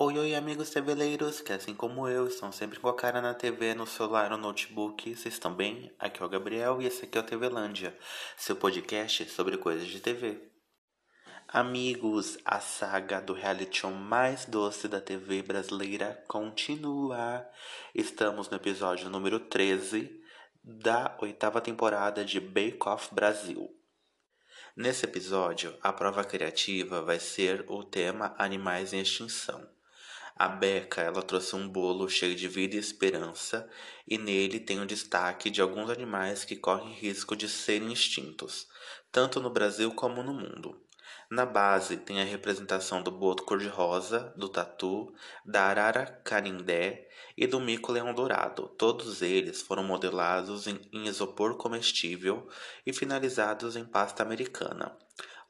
Oi, oi, amigos teveleiros, que assim como eu, estão sempre com a cara na TV, no celular ou notebook. Vocês estão bem? Aqui é o Gabriel e esse aqui é o TVlândia, seu podcast sobre coisas de TV. Amigos, a saga do reality show mais doce da TV brasileira continua. Estamos no episódio número 13 da oitava temporada de Bake Off Brasil. Nesse episódio, a prova criativa vai ser o tema Animais em Extinção. A Beca, ela trouxe um bolo cheio de vida e esperança, e nele tem o destaque de alguns animais que correm risco de serem extintos, tanto no Brasil como no mundo. Na base tem a representação do boto cor-de-rosa, do tatu, da arara canindé e do mico-leão dourado. Todos eles foram modelados em, em isopor comestível e finalizados em pasta americana.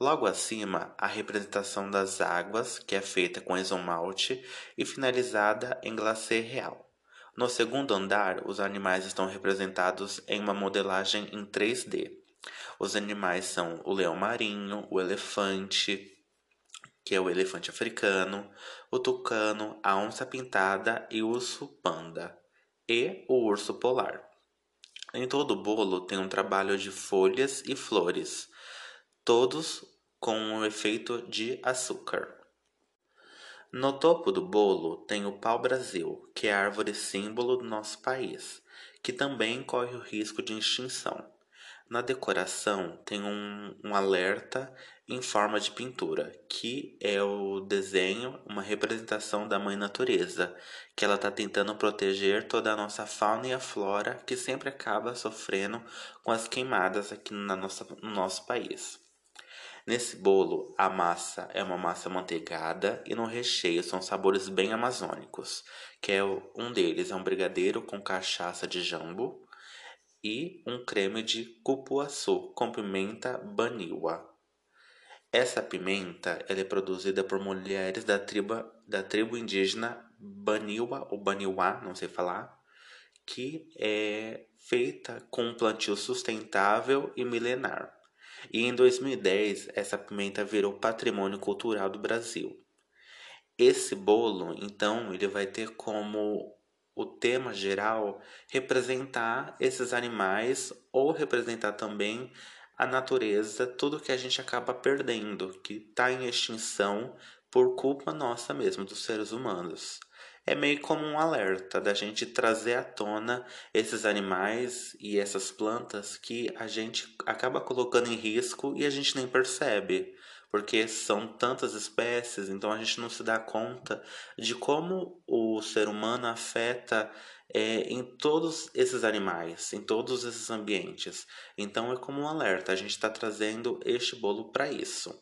Logo acima, a representação das águas, que é feita com isomalte e finalizada em glacê real. No segundo andar, os animais estão representados em uma modelagem em 3D. Os animais são o leão marinho, o elefante, que é o elefante africano, o tucano, a onça pintada e o urso panda, e o urso polar. Em todo o bolo tem um trabalho de folhas e flores, todos com um efeito de açúcar. No topo do bolo tem o pau-brasil, que é a árvore símbolo do nosso país, que também corre o risco de extinção. Na decoração tem um, um, alerta em forma de pintura, que é o desenho, uma representação da mãe natureza, que ela está tentando proteger toda a nossa fauna e a flora, que sempre acaba sofrendo com as queimadas aqui na nossa, no nosso país. Nesse bolo, a massa é uma massa manteigada e no recheio são sabores bem amazônicos, que é um deles é um brigadeiro com cachaça de jambo e um creme de cupuaçu com pimenta baniwa. Essa pimenta ela é produzida por mulheres da tribo, da tribo indígena Baniwa ou Baniwa, não sei falar, que é feita com um plantio sustentável e milenar. E em 2010, essa pimenta virou patrimônio cultural do Brasil. Esse bolo, então, ele vai ter como o tema geral representar esses animais ou representar também a natureza, tudo que a gente acaba perdendo, que está em extinção por culpa nossa mesmo, dos seres humanos é meio como um alerta da gente trazer à tona esses animais e essas plantas que a gente acaba colocando em risco e a gente nem percebe, porque são tantas espécies, então a gente não se dá conta de como o ser humano afeta é, em todos esses animais, em todos esses ambientes. Então é como um alerta, a gente está trazendo este bolo para isso.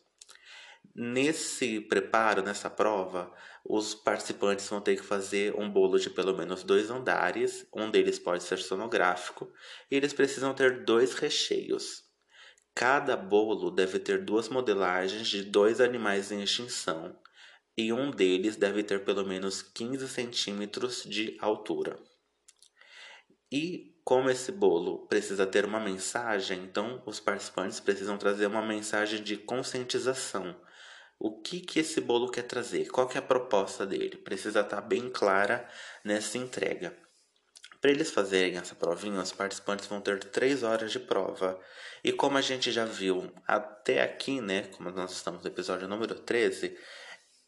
Nesse preparo, nessa prova, os participantes vão ter que fazer um bolo de pelo menos dois andares, um deles pode ser sonográfico, e eles precisam ter dois recheios. Cada bolo deve ter duas modelagens de dois animais em extinção, e um deles deve ter pelo menos 15 centímetros de altura. E como esse bolo precisa ter uma mensagem, então os participantes precisam trazer uma mensagem de conscientização o que, que esse bolo quer trazer, qual que é a proposta dele. Precisa estar tá bem clara nessa entrega. Para eles fazerem essa provinha, os participantes vão ter três horas de prova. E como a gente já viu até aqui, né? Como nós estamos no episódio número 13,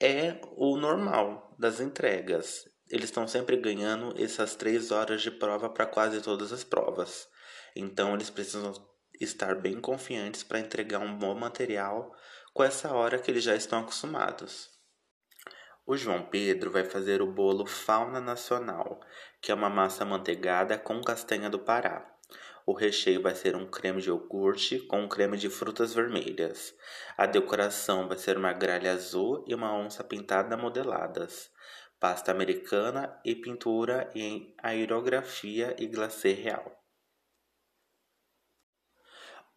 é o normal das entregas. Eles estão sempre ganhando essas três horas de prova para quase todas as provas. Então eles precisam estar bem confiantes para entregar um bom material com essa hora que eles já estão acostumados. O João Pedro vai fazer o bolo Fauna Nacional, que é uma massa manteigada com castanha do Pará. O recheio vai ser um creme de iogurte com um creme de frutas vermelhas. A decoração vai ser uma gralha azul e uma onça pintada modeladas. Pasta americana e pintura em aerografia e glacê real.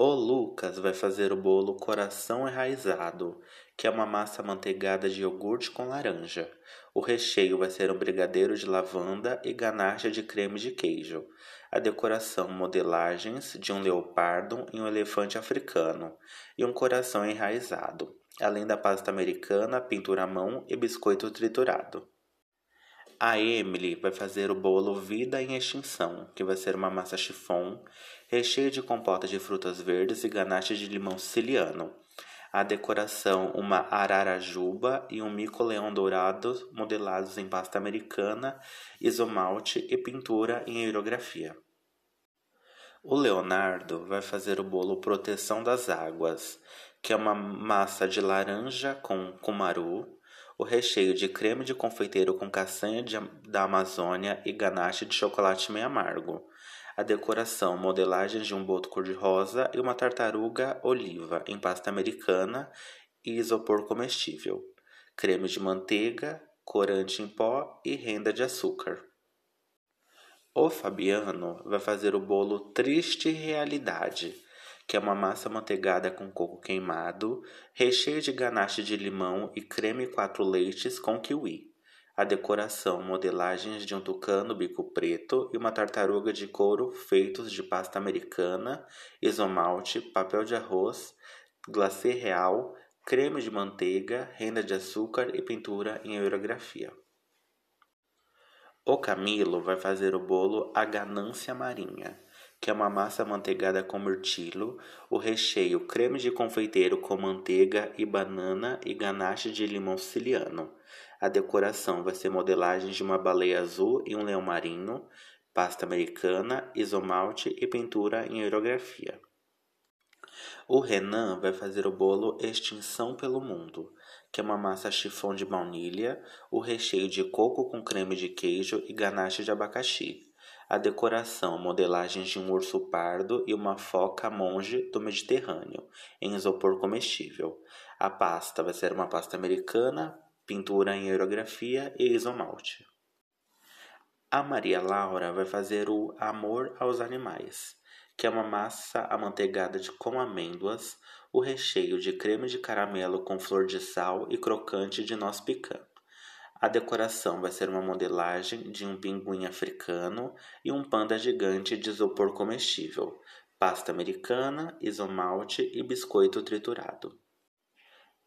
O Lucas vai fazer o bolo coração enraizado, que é uma massa manteigada de iogurte com laranja. O recheio vai ser um brigadeiro de lavanda e ganache de creme de queijo. A decoração modelagens de um leopardo e um elefante africano e um coração enraizado. além da pasta americana, pintura à mão e biscoito triturado. A Emily vai fazer o bolo Vida em Extinção, que vai ser uma massa chiffon, recheio de compota de frutas verdes e ganache de limão siciliano. A decoração, uma ararajuba e um mico-leão dourado modelados em pasta americana, isomalte e pintura em aerografia. O Leonardo vai fazer o bolo Proteção das Águas, que é uma massa de laranja com cumaru, o recheio de creme de confeiteiro com castanha de, da Amazônia e ganache de chocolate meio amargo. A decoração, modelagens de um boto cor-de-rosa e uma tartaruga oliva em pasta americana e isopor comestível. Creme de manteiga, corante em pó e renda de açúcar. O Fabiano vai fazer o bolo Triste Realidade, que é uma massa manteigada com coco queimado, recheio de ganache de limão e creme quatro leites com kiwi. A decoração, modelagens de um tucano bico preto e uma tartaruga de couro feitos de pasta americana, isomalte, papel de arroz, glacê real, creme de manteiga, renda de açúcar e pintura em aerografia. O Camilo vai fazer o bolo A Ganância Marinha, que é uma massa manteigada com mirtilo, o recheio creme de confeiteiro com manteiga e banana e ganache de limão siciliano. A decoração vai ser modelagens de uma baleia azul e um leão marinho, pasta americana, isomalte e pintura em aerografia. O Renan vai fazer o bolo Extinção pelo Mundo, que é uma massa chifão de baunilha, o recheio de coco com creme de queijo e ganache de abacaxi. A decoração, modelagens de um urso pardo e uma foca monge do Mediterrâneo, em isopor comestível. A pasta vai ser uma pasta americana, pintura em aerografia e isomalte. A Maria Laura vai fazer o Amor aos Animais, que é uma massa amanteigada de, com amêndoas, o recheio de creme de caramelo com flor de sal e crocante de noz picã. A decoração vai ser uma modelagem de um pinguim africano e um panda gigante de isopor comestível, pasta americana, isomalte e biscoito triturado.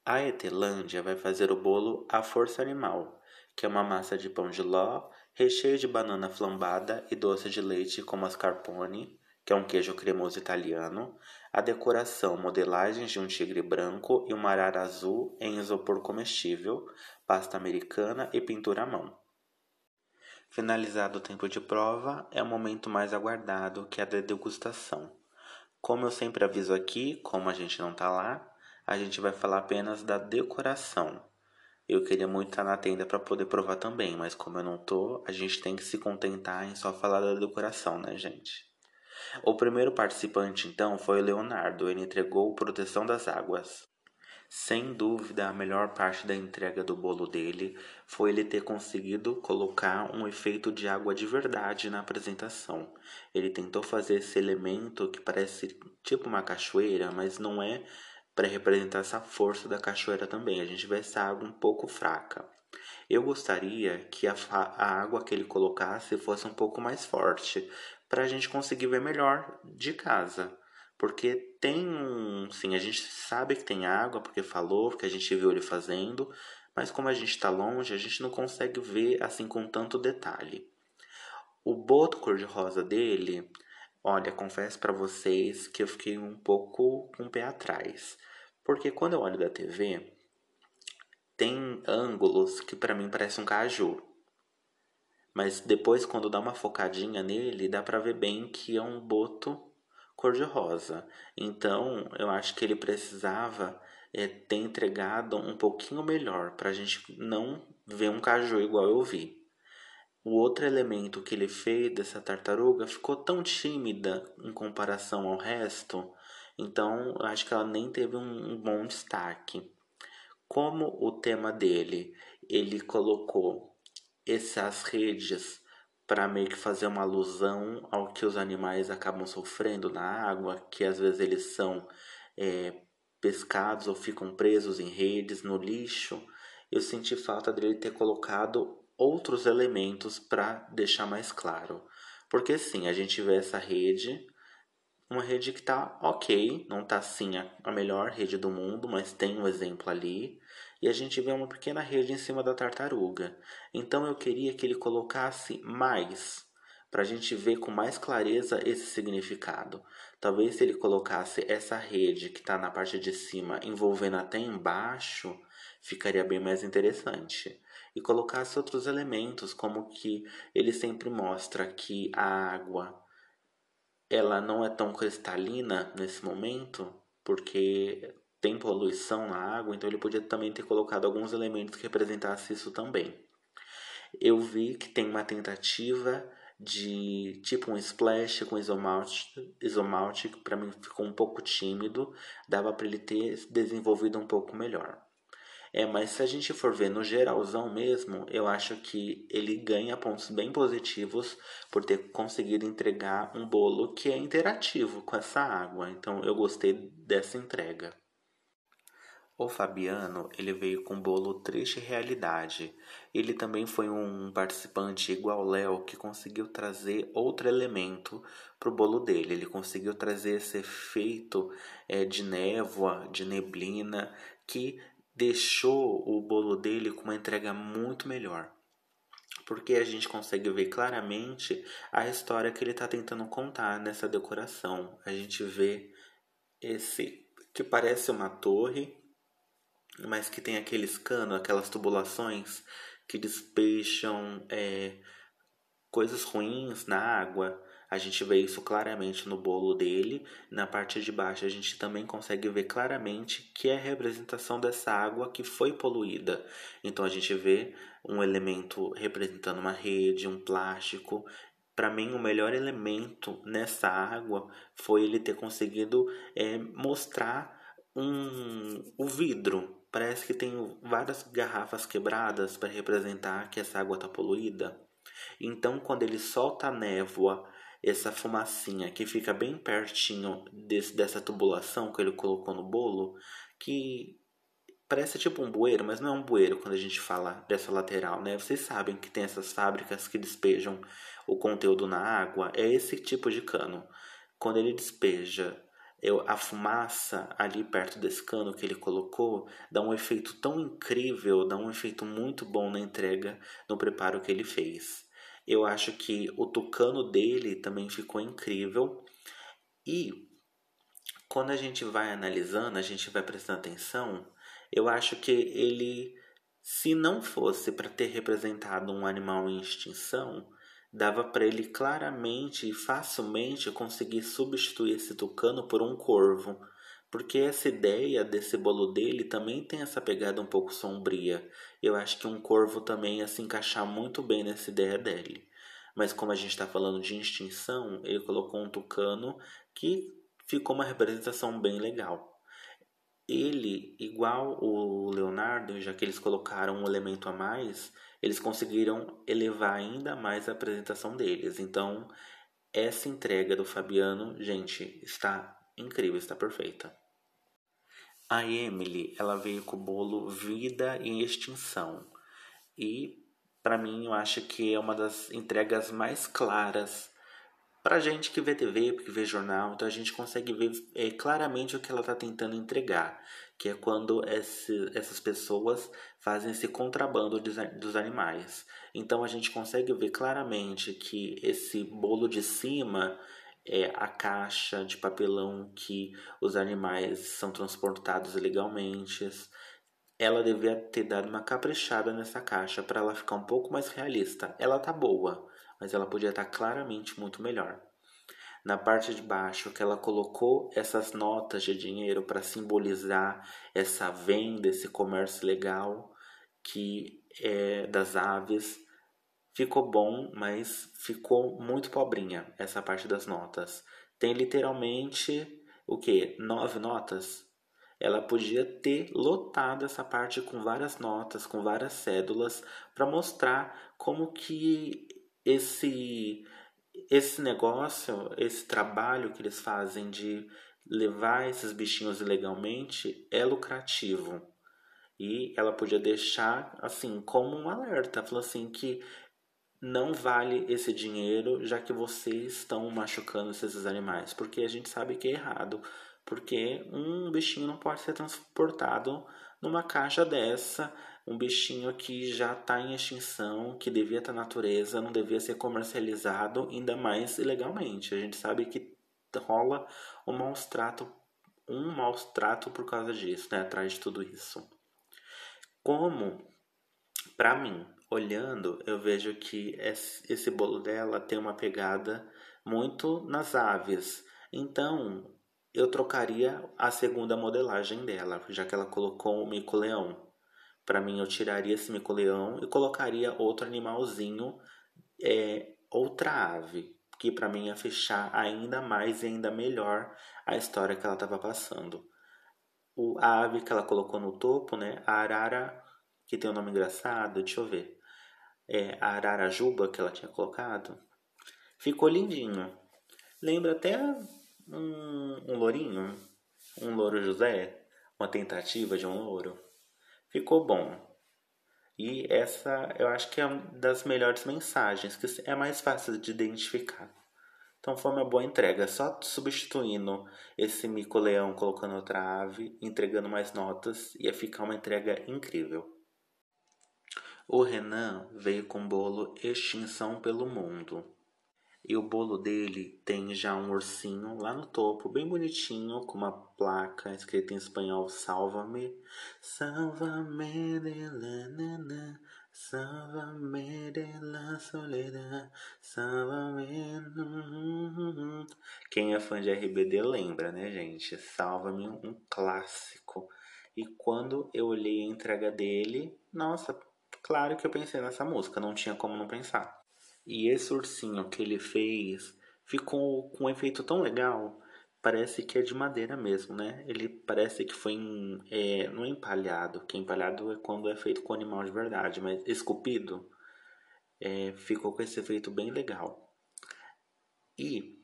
A Etelândia vai fazer o bolo à força animal, que é uma massa de pão de ló, recheio de banana flambada e doce de leite com mascarpone, que é um queijo cremoso italiano, a decoração, modelagens de um tigre branco e uma arara azul em isopor comestível, pasta americana e pintura à mão. Finalizado o tempo de prova, é o momento mais aguardado, que é a da degustação. Como eu sempre aviso aqui, como a gente não tá lá, a gente vai falar apenas da decoração. Eu queria muito estar na tenda para poder provar também, mas como eu não tô, a gente tem que se contentar em só falar da decoração, né, gente? O primeiro participante, então, foi o Leonardo. Ele entregou Proteção das Águas. Sem dúvida, a melhor parte da entrega do bolo dele foi ele ter conseguido colocar um efeito de água de verdade na apresentação. Ele tentou fazer esse elemento que parece tipo uma cachoeira, mas não é para representar essa força da cachoeira também. A gente vê essa água um pouco fraca. Eu gostaria que a, a água que ele colocasse fosse um pouco mais forte, para a gente conseguir ver melhor de casa. Porque tem um. Sim, a gente sabe que tem água, porque falou, que a gente viu ele fazendo, mas como a gente está longe, a gente não consegue ver assim com tanto detalhe. O boto cor-de-rosa dele, olha, confesso para vocês que eu fiquei um pouco com o pé atrás. Porque quando eu olho da TV, tem ângulos que para mim parecem um caju. Mas depois, quando dá uma focadinha nele, dá pra ver bem que é um boto cor-de-rosa. Então, eu acho que ele precisava é, ter entregado um pouquinho melhor pra gente não ver um caju igual eu vi. O outro elemento que ele fez dessa tartaruga ficou tão tímida em comparação ao resto, então acho que ela nem teve um, um bom destaque. Como o tema dele, ele colocou essas redes para meio que fazer uma alusão ao que os animais acabam sofrendo na água, que às vezes eles são é, pescados ou ficam presos em redes, no lixo. Eu senti falta dele ter colocado outros elementos para deixar mais claro. Porque sim, a gente vê essa rede uma rede que tá ok, não tá assim a, a melhor rede do mundo, mas tem um exemplo ali. E a gente vê uma pequena rede em cima da tartaruga. Então eu queria que ele colocasse mais, para a gente ver com mais clareza esse significado. Talvez se ele colocasse essa rede que está na parte de cima envolvendo até embaixo, ficaria bem mais interessante. E colocasse outros elementos, como que ele sempre mostra que a água ela não é tão cristalina nesse momento, porque tem poluição na água, então ele podia também ter colocado alguns elementos que representassem isso também. Eu vi que tem uma tentativa de tipo um splash com isomalte, isomalte para mim ficou um pouco tímido, dava para ele ter desenvolvido um pouco melhor. É, mas se a gente for ver no geralzão mesmo, eu acho que ele ganha pontos bem positivos por ter conseguido entregar um bolo que é interativo com essa água. Então eu gostei dessa entrega. O Fabiano, ele veio com bolo Triste Realidade. Ele também foi um participante igual Léo que conseguiu trazer outro elemento pro bolo dele. Ele conseguiu trazer esse efeito é, de névoa, de neblina, que deixou o bolo dele com uma entrega muito melhor. Porque a gente consegue ver claramente a história que ele está tentando contar nessa decoração. A gente vê esse que parece uma torre, mas que tem aqueles canos, aquelas tubulações que despejam é, coisas ruins na água. A gente vê isso claramente no bolo dele. Na parte de baixo a gente também consegue ver claramente que é a representação dessa água que foi poluída. Então a gente vê um elemento representando uma rede, um plástico. Para mim, o melhor elemento nessa água foi ele ter conseguido é, mostrar um, o vidro. Parece que tem várias garrafas quebradas para representar que essa água está poluída. Então, quando ele solta a névoa essa fumacinha que fica bem pertinho desse, dessa tubulação que ele colocou no bolo, que parece tipo um bueiro, mas não é um bueiro quando a gente fala dessa lateral, né? Vocês sabem que tem essas fábricas que despejam o conteúdo na água, é esse tipo de cano. Quando ele despeja eu, a fumaça ali perto desse cano que ele colocou dá um efeito tão incrível, dá um efeito muito bom na entrega, no preparo que ele fez. Eu acho que o tucano dele também ficou incrível. E quando a gente vai analisando, a gente vai prestando atenção, eu acho que ele, se não fosse para ter representado um animal em extinção, dava para ele claramente e facilmente conseguir substituir esse tucano por um corvo porque essa ideia desse bolo dele também tem essa pegada um pouco sombria. Eu acho que um corvo também ia se encaixar muito bem nessa ideia dele. Mas como a gente está falando de extinção, ele colocou um tucano que ficou uma representação bem legal. Ele, igual o Leonardo, já que eles colocaram um elemento a mais, eles conseguiram elevar ainda mais a apresentação deles. Então, essa entrega do Fabiano, gente, está incrível, está perfeita. A Emily, ela veio com o bolo Vida em Extinção. E para mim eu acho que é uma das entregas mais claras para gente que vê TV, que vê jornal, então a gente consegue ver é, claramente o que ela está tentando entregar, que é quando esse, essas pessoas fazem esse contrabando dos animais. Então a gente consegue ver claramente que esse bolo de cima é, a caixa de papelão que os animais são transportados ilegalmente. Ela devia ter dado uma caprichada nessa caixa para ela ficar um pouco mais realista. Ela tá boa, mas ela podia estar tá claramente muito melhor. Na parte de baixo, que ela colocou essas notas de dinheiro para simbolizar essa venda, esse comércio legal que é das aves Ficou bom, mas ficou muito pobrinha essa parte das notas. Tem literalmente o que? Nove notas? Ela podia ter lotado essa parte com várias notas, com várias cédulas, para mostrar como que esse esse negócio, esse trabalho que eles fazem de levar esses bichinhos ilegalmente é lucrativo. E ela podia deixar assim como um alerta, falou assim que não vale esse dinheiro, já que vocês estão machucando esses animais, porque a gente sabe que é errado, porque um bichinho não pode ser transportado numa caixa dessa, um bichinho que já está em extinção, que devia estar tá na natureza, não devia ser comercializado, ainda mais ilegalmente. A gente sabe que rola um maus trato, um maus trato por causa disso, né? Atrás de tudo isso. Como, para mim, olhando, eu vejo que esse bolo dela tem uma pegada muito nas aves. Então, eu trocaria a segunda modelagem dela, já que ela colocou o mico-leão. Para mim, eu tiraria esse mico-leão e colocaria outro animalzinho, é, outra ave, que para mim ia fechar ainda mais e ainda melhor a história que ela estava passando. O, a ave que ela colocou no topo, né, a arara, que tem um nome engraçado, deixa eu ver é, a Ararajuba que ela tinha colocado, ficou lindinho. Lembra até um, um lourinho, um louro José, uma tentativa de um louro. Ficou bom. E essa eu acho que é uma das melhores mensagens, que é mais fácil de identificar. Então foi uma boa entrega, só substituindo esse mico-leão, colocando outra ave, entregando mais notas, ia ficar uma entrega incrível. O Renan veio com bolo Extinção pelo Mundo. E o bolo dele tem já um ursinho lá no topo, bem bonitinho, com uma placa escrita em espanhol: Salva-me, salva-me de la nana, salva-me de la soledad, salva-me. Quem é fã de RBD lembra, né, gente? Salva-me, um clássico. E quando eu olhei a entrega dele, nossa, Claro que eu pensei nessa música, não tinha como não pensar. E esse ursinho que ele fez ficou com um efeito tão legal, parece que é de madeira mesmo, né? Ele parece que foi em, é, não é empalhado, que empalhado é quando é feito com animal de verdade, mas esculpido é, ficou com esse efeito bem legal. E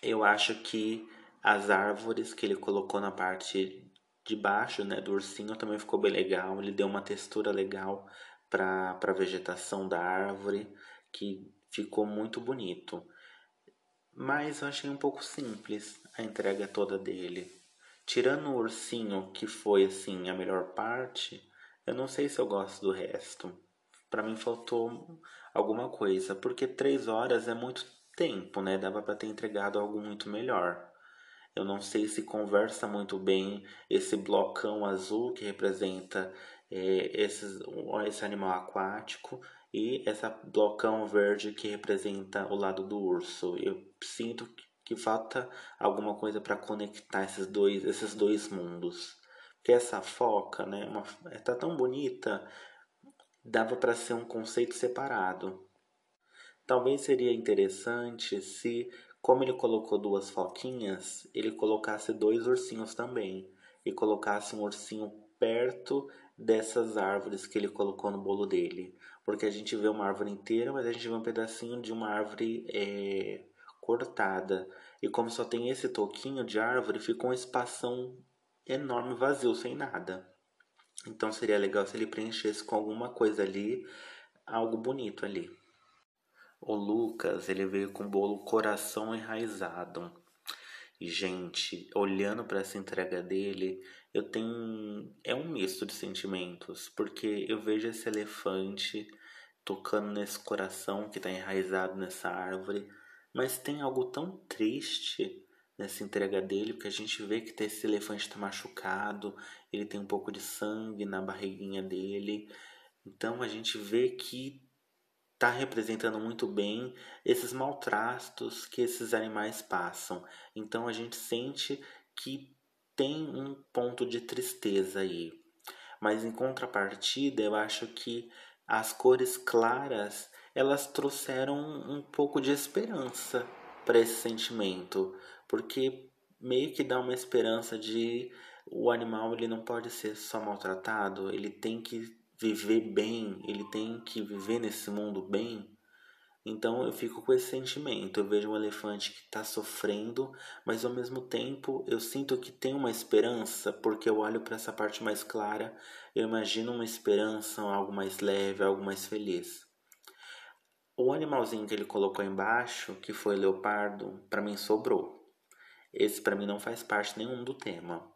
eu acho que as árvores que ele colocou na parte de baixo, né, do ursinho também ficou bem legal. Ele deu uma textura legal para a vegetação da árvore, que ficou muito bonito. Mas eu achei um pouco simples a entrega toda dele. Tirando o ursinho, que foi assim a melhor parte, eu não sei se eu gosto do resto. Para mim faltou alguma coisa, porque três horas é muito tempo, né? Dava para ter entregado algo muito melhor. Eu não sei se conversa muito bem esse blocão azul que representa é, esses, esse animal aquático e essa blocão verde que representa o lado do urso. Eu sinto que falta alguma coisa para conectar esses dois, esses dois mundos. Porque essa foca, né, uma, tá tão bonita, dava para ser um conceito separado. Talvez seria interessante se, como ele colocou duas foquinhas, ele colocasse dois ursinhos também e colocasse um ursinho perto dessas árvores que ele colocou no bolo dele. Porque a gente vê uma árvore inteira, mas a gente vê um pedacinho de uma árvore é, cortada. E como só tem esse toquinho de árvore, fica um espação enorme vazio, sem nada. Então seria legal se ele preenchesse com alguma coisa ali, algo bonito ali. O Lucas, ele veio com o bolo coração enraizado. Gente, olhando para essa entrega dele, eu tenho. É um misto de sentimentos, porque eu vejo esse elefante tocando nesse coração que está enraizado nessa árvore, mas tem algo tão triste nessa entrega dele, porque a gente vê que esse elefante está machucado, ele tem um pouco de sangue na barriguinha dele, então a gente vê que está representando muito bem esses maltratos que esses animais passam. Então a gente sente que tem um ponto de tristeza aí. Mas em contrapartida, eu acho que as cores claras, elas trouxeram um pouco de esperança para esse sentimento, porque meio que dá uma esperança de o animal ele não pode ser só maltratado, ele tem que viver bem, ele tem que viver nesse mundo bem. Então eu fico com esse sentimento. Eu vejo um elefante que está sofrendo, mas ao mesmo tempo eu sinto que tem uma esperança, porque eu olho para essa parte mais clara, eu imagino uma esperança, algo mais leve, algo mais feliz. O animalzinho que ele colocou embaixo, que foi leopardo, para mim sobrou. Esse para mim não faz parte nenhum do tema.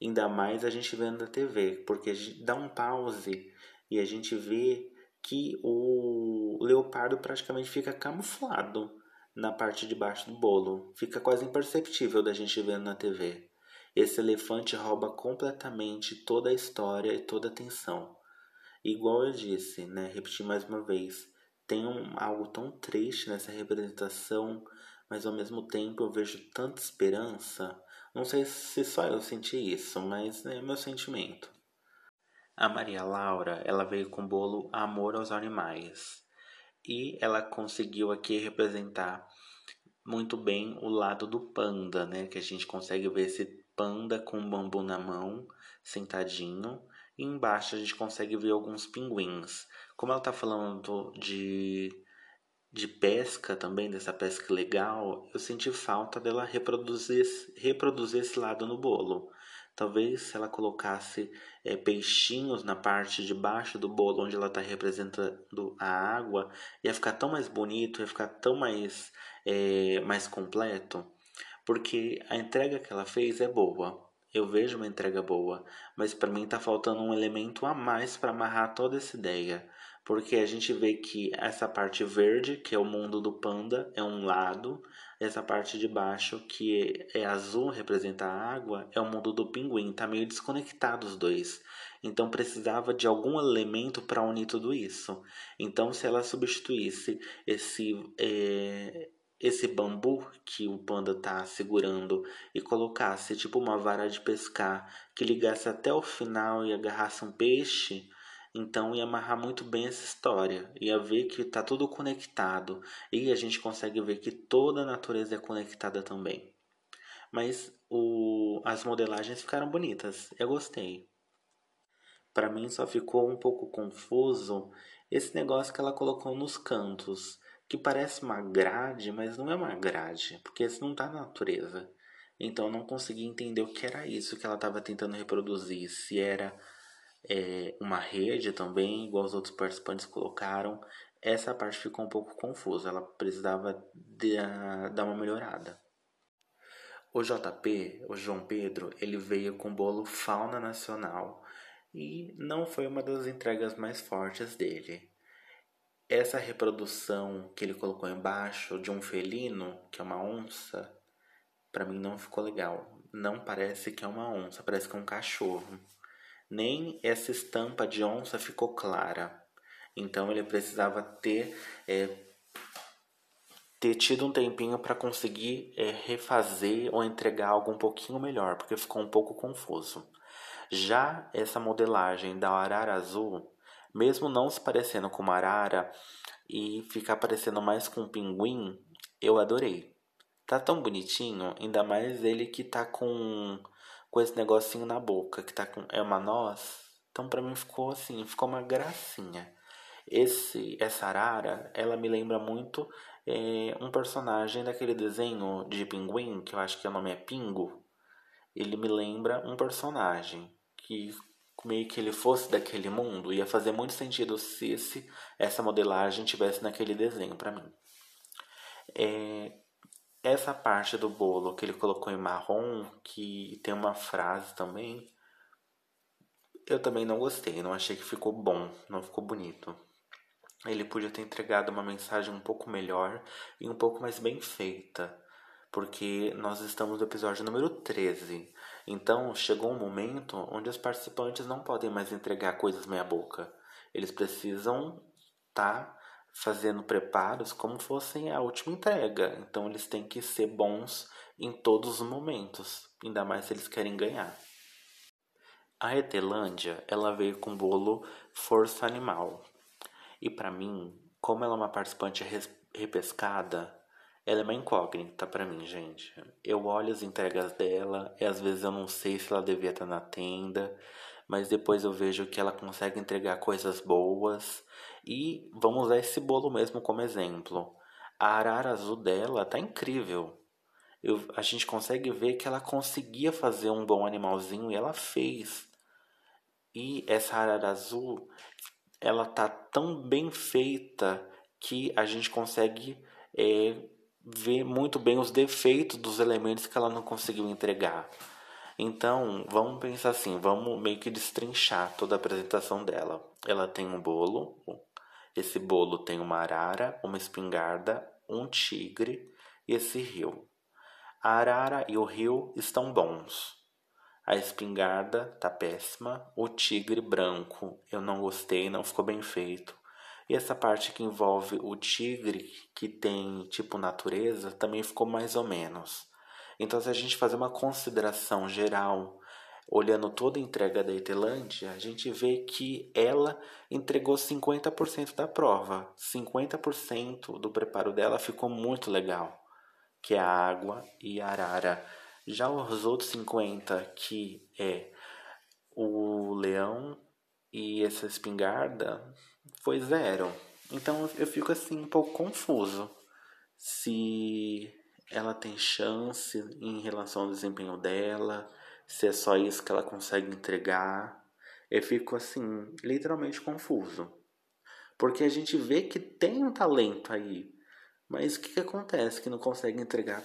Ainda mais a gente vendo na TV, porque dá um pause e a gente vê que o leopardo praticamente fica camuflado na parte de baixo do bolo. Fica quase imperceptível da gente vendo na TV. Esse elefante rouba completamente toda a história e toda a atenção. Igual eu disse, né? Repetir mais uma vez. Tem um, algo tão triste nessa representação, mas ao mesmo tempo eu vejo tanta esperança. Não sei se só eu senti isso, mas é meu sentimento. A Maria Laura, ela veio com o bolo Amor aos Animais. E ela conseguiu aqui representar muito bem o lado do panda, né? Que a gente consegue ver esse panda com um bambu na mão, sentadinho. E embaixo a gente consegue ver alguns pinguins. Como ela tá falando de, de pesca também, dessa pesca legal, eu senti falta dela reproduzir, reproduzir esse lado no bolo. Talvez se ela colocasse é, peixinhos na parte de baixo do bolo, onde ela está representando a água, ia ficar tão mais bonito, ia ficar tão mais, é, mais completo. Porque a entrega que ela fez é boa. Eu vejo uma entrega boa, mas para mim está faltando um elemento a mais para amarrar toda essa ideia porque a gente vê que essa parte verde, que é o mundo do panda, é um lado, essa parte de baixo, que é azul, representa a água, é o mundo do pinguim, tá meio desconectado os dois. Então precisava de algum elemento para unir tudo isso. Então se ela substituísse esse é, esse bambu que o panda tá segurando e colocasse tipo uma vara de pescar que ligasse até o final e agarrasse um peixe, então ia amarrar muito bem essa história, ia ver que está tudo conectado e a gente consegue ver que toda a natureza é conectada também. Mas o, as modelagens ficaram bonitas, eu gostei. Para mim só ficou um pouco confuso esse negócio que ela colocou nos cantos, que parece uma grade, mas não é uma grade, porque isso não está na natureza. Então eu não consegui entender o que era isso que ela estava tentando reproduzir, se era é, uma rede também, igual os outros participantes colocaram. Essa parte ficou um pouco confusa, ela precisava uh, dar uma melhorada. O JP, o João Pedro, ele veio com o bolo Fauna Nacional e não foi uma das entregas mais fortes dele. Essa reprodução que ele colocou embaixo de um felino, que é uma onça, para mim não ficou legal. Não parece que é uma onça, parece que é um cachorro nem essa estampa de onça ficou clara. Então ele precisava ter é, ter tido um tempinho para conseguir é, refazer ou entregar algo um pouquinho melhor, porque ficou um pouco confuso. Já essa modelagem da arara azul, mesmo não se parecendo com uma arara e ficar parecendo mais com um pinguim, eu adorei. Tá tão bonitinho, ainda mais ele que tá com com esse negocinho na boca, que tá com. É uma noz. Então pra mim ficou assim, ficou uma gracinha. Esse, essa arara, ela me lembra muito é, um personagem daquele desenho de pinguim, que eu acho que o nome é Pingo. Ele me lembra um personagem que meio que ele fosse daquele mundo, ia fazer muito sentido se esse, essa modelagem tivesse naquele desenho para mim. É, essa parte do bolo que ele colocou em marrom, que tem uma frase também, eu também não gostei, não achei que ficou bom, não ficou bonito. Ele podia ter entregado uma mensagem um pouco melhor e um pouco mais bem feita, porque nós estamos no episódio número 13. Então chegou um momento onde os participantes não podem mais entregar coisas meia-boca. Eles precisam estar tá fazendo preparos como fossem a última entrega. Então eles têm que ser bons em todos os momentos, ainda mais se eles querem ganhar. A Etelândia, ela veio com o bolo Força Animal. E para mim, como ela é uma participante repescada, ela é uma incógnita para mim, gente. Eu olho as entregas dela e às vezes eu não sei se ela devia estar na tenda, mas depois eu vejo que ela consegue entregar coisas boas e vamos usar esse bolo mesmo como exemplo. A arara azul dela tá incrível. Eu, a gente consegue ver que ela conseguia fazer um bom animalzinho e ela fez. E essa arara azul, ela tá tão bem feita que a gente consegue é, ver muito bem os defeitos dos elementos que ela não conseguiu entregar. Então, vamos pensar assim, vamos meio que destrinchar toda a apresentação dela. Ela tem um bolo, esse bolo tem uma arara, uma espingarda, um tigre e esse rio. A arara e o rio estão bons. A espingarda tá péssima, o tigre branco eu não gostei, não ficou bem feito. E essa parte que envolve o tigre, que tem tipo natureza, também ficou mais ou menos. Então, se a gente fazer uma consideração geral, olhando toda a entrega da Etelândia, a gente vê que ela entregou 50% da prova. 50% do preparo dela ficou muito legal, que é a água e a arara. Já os outros 50, que é o leão e essa espingarda, foi zero. Então eu fico assim um pouco confuso se ela tem chance em relação ao desempenho dela, se é só isso que ela consegue entregar. Eu fico assim, literalmente confuso. Porque a gente vê que tem um talento aí, mas o que, que acontece que não consegue entregar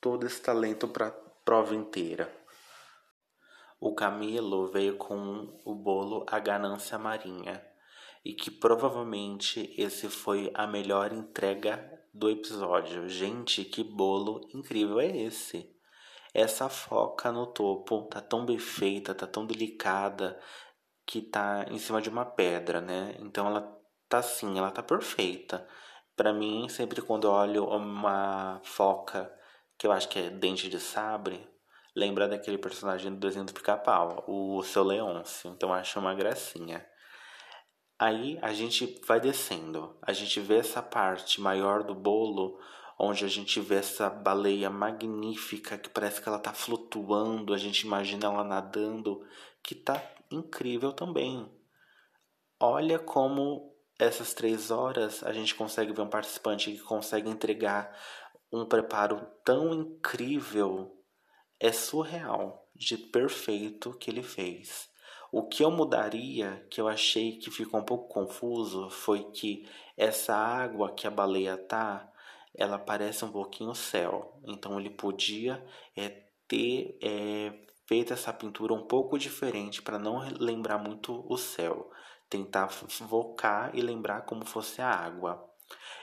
todo esse talento para a prova inteira? O Camilo veio com o bolo A Ganância Marinha e que provavelmente esse foi a melhor entrega do episódio. Gente, que bolo incrível é esse? Essa foca no topo tá tão bem feita, tá tão delicada que tá em cima de uma pedra, né? Então ela tá assim, ela tá perfeita. Para mim, sempre quando eu olho uma foca que eu acho que é dente de sabre, lembra daquele personagem do desenho do pica-pau, o seu Leôncio. Então acho uma gracinha. Aí a gente vai descendo, a gente vê essa parte maior do bolo, onde a gente vê essa baleia magnífica que parece que ela está flutuando, a gente imagina ela nadando, que tá incrível também. Olha como essas três horas a gente consegue ver um participante que consegue entregar um preparo tão incrível, é surreal de perfeito que ele fez. O que eu mudaria, que eu achei que ficou um pouco confuso, foi que essa água que a baleia tá, ela parece um pouquinho céu. Então ele podia é, ter é, feito essa pintura um pouco diferente para não lembrar muito o céu. Tentar focar e lembrar como fosse a água.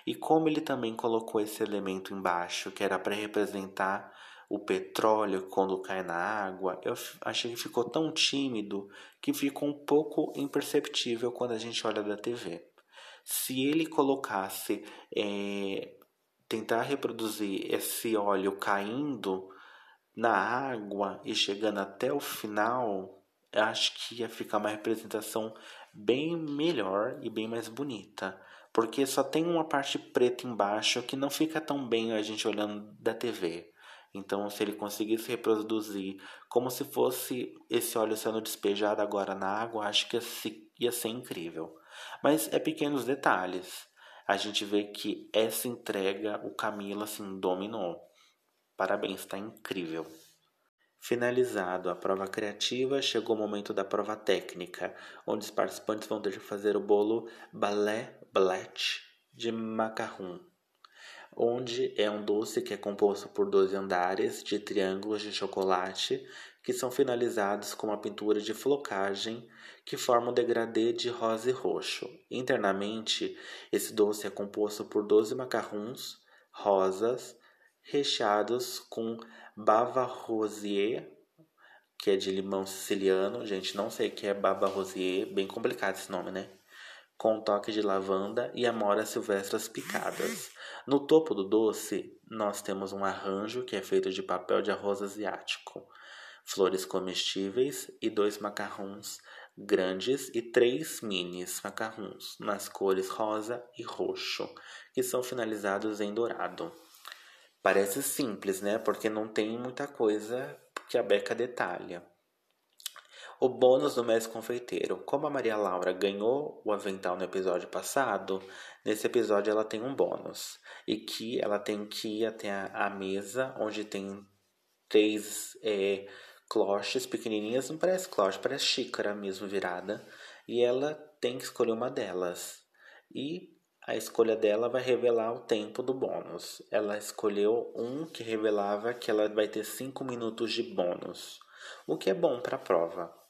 E como ele também colocou esse elemento embaixo, que era para representar o petróleo quando cai na água, eu achei que ficou tão tímido que ficou um pouco imperceptível quando a gente olha da TV. Se ele colocasse, é, tentar reproduzir esse óleo caindo na água e chegando até o final, acho que ia ficar uma representação bem melhor e bem mais bonita. Porque só tem uma parte preta embaixo que não fica tão bem a gente olhando da TV. Então, se ele conseguisse reproduzir como se fosse esse óleo sendo despejado agora na água, acho que ia ser incrível. Mas é pequenos detalhes. A gente vê que essa entrega o Camilo assim dominou. Parabéns, está incrível. Finalizado a prova criativa, chegou o momento da prova técnica, onde os participantes vão ter que fazer o bolo balé blet de macarrão onde é um doce que é composto por 12 andares de triângulos de chocolate que são finalizados com uma pintura de flocagem que forma um degradê de rosa e roxo. Internamente, esse doce é composto por 12 macarrons rosas recheados com bava rosier, que é de limão siciliano. Gente, não sei o que é bava rosier, bem complicado esse nome, né? Com um toque de lavanda e amoras silvestres picadas. No topo do doce, nós temos um arranjo que é feito de papel de arroz asiático, flores comestíveis e dois macarrons grandes e três minis macarrons nas cores rosa e roxo, que são finalizados em dourado. Parece simples, né? Porque não tem muita coisa que a Beca detalha. O bônus do mês confeiteiro. Como a Maria Laura ganhou o avental no episódio passado, nesse episódio ela tem um bônus. E que ela tem que ir até a, a mesa onde tem três é, cloches pequenininhas. Não parece cloche, parece xícara mesmo virada. E ela tem que escolher uma delas. E a escolha dela vai revelar o tempo do bônus. Ela escolheu um que revelava que ela vai ter 5 minutos de bônus, o que é bom para a prova.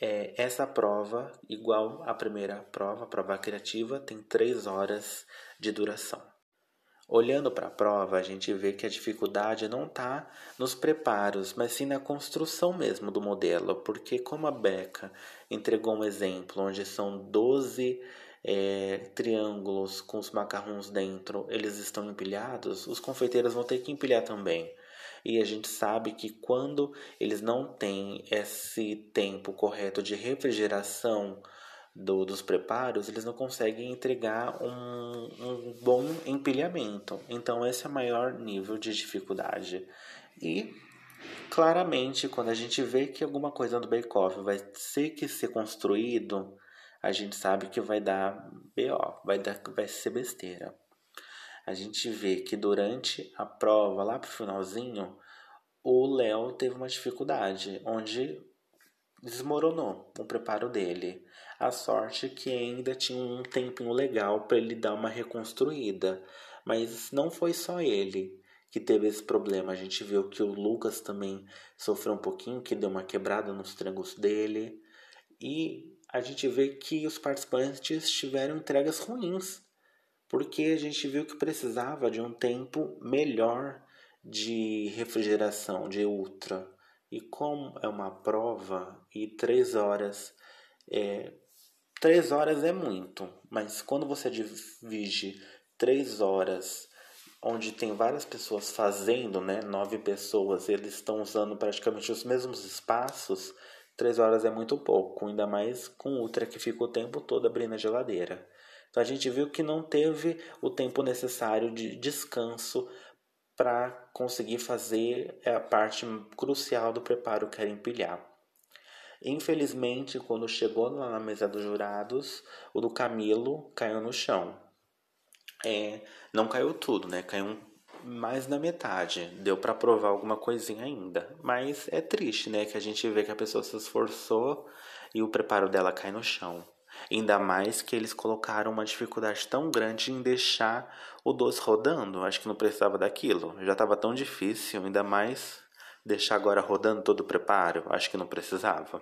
É, essa prova, igual à primeira prova, a prova criativa, tem 3 horas de duração. Olhando para a prova, a gente vê que a dificuldade não está nos preparos, mas sim na construção mesmo do modelo, porque como a Beca entregou um exemplo onde são 12 é, triângulos com os macarrons dentro, eles estão empilhados, os confeiteiros vão ter que empilhar também. E a gente sabe que quando eles não têm esse tempo correto de refrigeração, do, dos preparos, eles não conseguem entregar um, um bom empilhamento. Então, esse é o maior nível de dificuldade. E claramente, quando a gente vê que alguma coisa no bake-off vai ter que ser construído, a gente sabe que vai dar BO, vai, dar, vai ser besteira. A gente vê que durante a prova, lá pro finalzinho, o Léo teve uma dificuldade, onde desmoronou o preparo dele. A sorte é que ainda tinha um tempinho legal para ele dar uma reconstruída. Mas não foi só ele que teve esse problema. A gente viu que o Lucas também sofreu um pouquinho, que deu uma quebrada nos triângulos dele. E a gente vê que os participantes tiveram entregas ruins, porque a gente viu que precisava de um tempo melhor de refrigeração, de ultra. E como é uma prova e três horas é, Três horas é muito, mas quando você divide três horas, onde tem várias pessoas fazendo, né? Nove pessoas, eles estão usando praticamente os mesmos espaços. Três horas é muito pouco, ainda mais com Ultra que fica o tempo todo abrindo a geladeira. Então a gente viu que não teve o tempo necessário de descanso para conseguir fazer a parte crucial do preparo, que era empilhar. Infelizmente, quando chegou lá na mesa dos jurados, o do Camilo caiu no chão. É, não caiu tudo, né? Caiu mais na metade. Deu para provar alguma coisinha ainda. Mas é triste, né? Que a gente vê que a pessoa se esforçou e o preparo dela cai no chão. Ainda mais que eles colocaram uma dificuldade tão grande em deixar o doce rodando. Acho que não precisava daquilo. Já estava tão difícil, ainda mais deixar agora rodando todo o preparo? Acho que não precisava.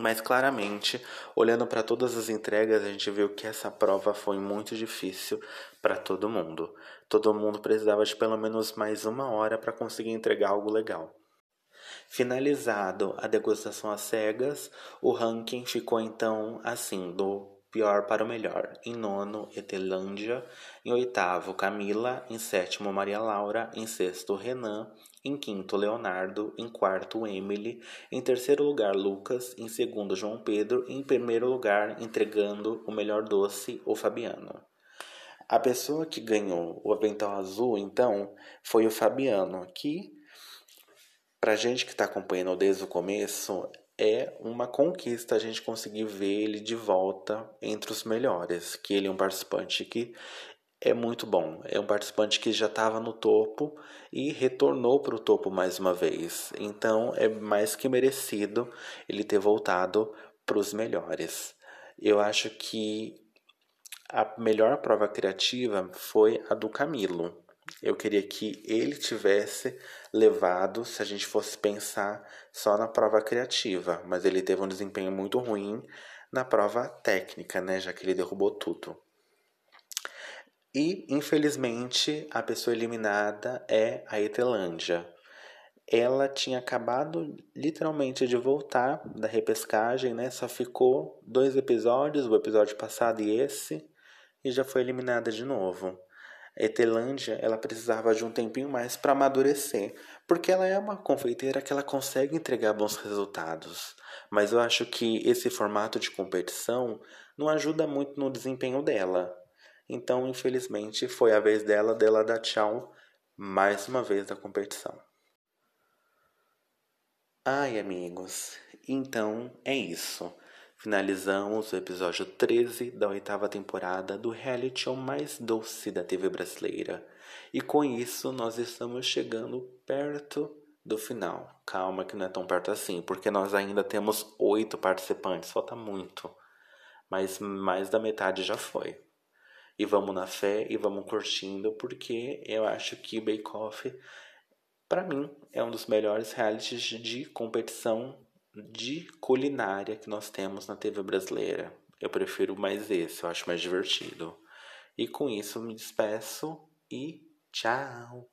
Mas claramente, olhando para todas as entregas, a gente viu que essa prova foi muito difícil para todo mundo. Todo mundo precisava de pelo menos mais uma hora para conseguir entregar algo legal. Finalizado a degustação às cegas, o ranking ficou então assim, do pior para o melhor. Em nono, Etelândia. Em oitavo, Camila. Em sétimo, Maria Laura. Em sexto, Renan. Em quinto, Leonardo. Em quarto, Emily. Em terceiro lugar, Lucas. Em segundo, João Pedro. Em primeiro lugar, entregando o melhor doce, o Fabiano. A pessoa que ganhou o avental azul, então, foi o Fabiano, que, pra gente que está acompanhando desde o começo, é uma conquista a gente conseguir ver ele de volta entre os melhores, que ele é um participante que é muito bom. É um participante que já estava no topo e retornou para o topo mais uma vez. Então é mais que merecido ele ter voltado para os melhores. Eu acho que a melhor prova criativa foi a do Camilo. Eu queria que ele tivesse levado, se a gente fosse pensar só na prova criativa, mas ele teve um desempenho muito ruim na prova técnica, né, já que ele derrubou tudo. E, infelizmente, a pessoa eliminada é a Etelândia. Ela tinha acabado literalmente de voltar da repescagem, né? Só ficou dois episódios, o episódio passado e esse, e já foi eliminada de novo. Etelândia, ela precisava de um tempinho mais para amadurecer, porque ela é uma confeiteira que ela consegue entregar bons resultados. Mas eu acho que esse formato de competição não ajuda muito no desempenho dela. Então, infelizmente, foi a vez dela dela dar tchau mais uma vez da competição. Ai, amigos, então é isso. Finalizamos o episódio 13 da oitava temporada do reality show mais doce da TV brasileira. E com isso nós estamos chegando perto do final. Calma que não é tão perto assim, porque nós ainda temos oito participantes, falta muito. Mas mais da metade já foi. e vamos na fé e vamos curtindo, porque eu acho que o Bake Off, para mim, é um dos melhores realities de competição de culinária que nós temos na TV brasileira. Eu prefiro mais esse, eu acho mais divertido. E com isso me despeço e tchau!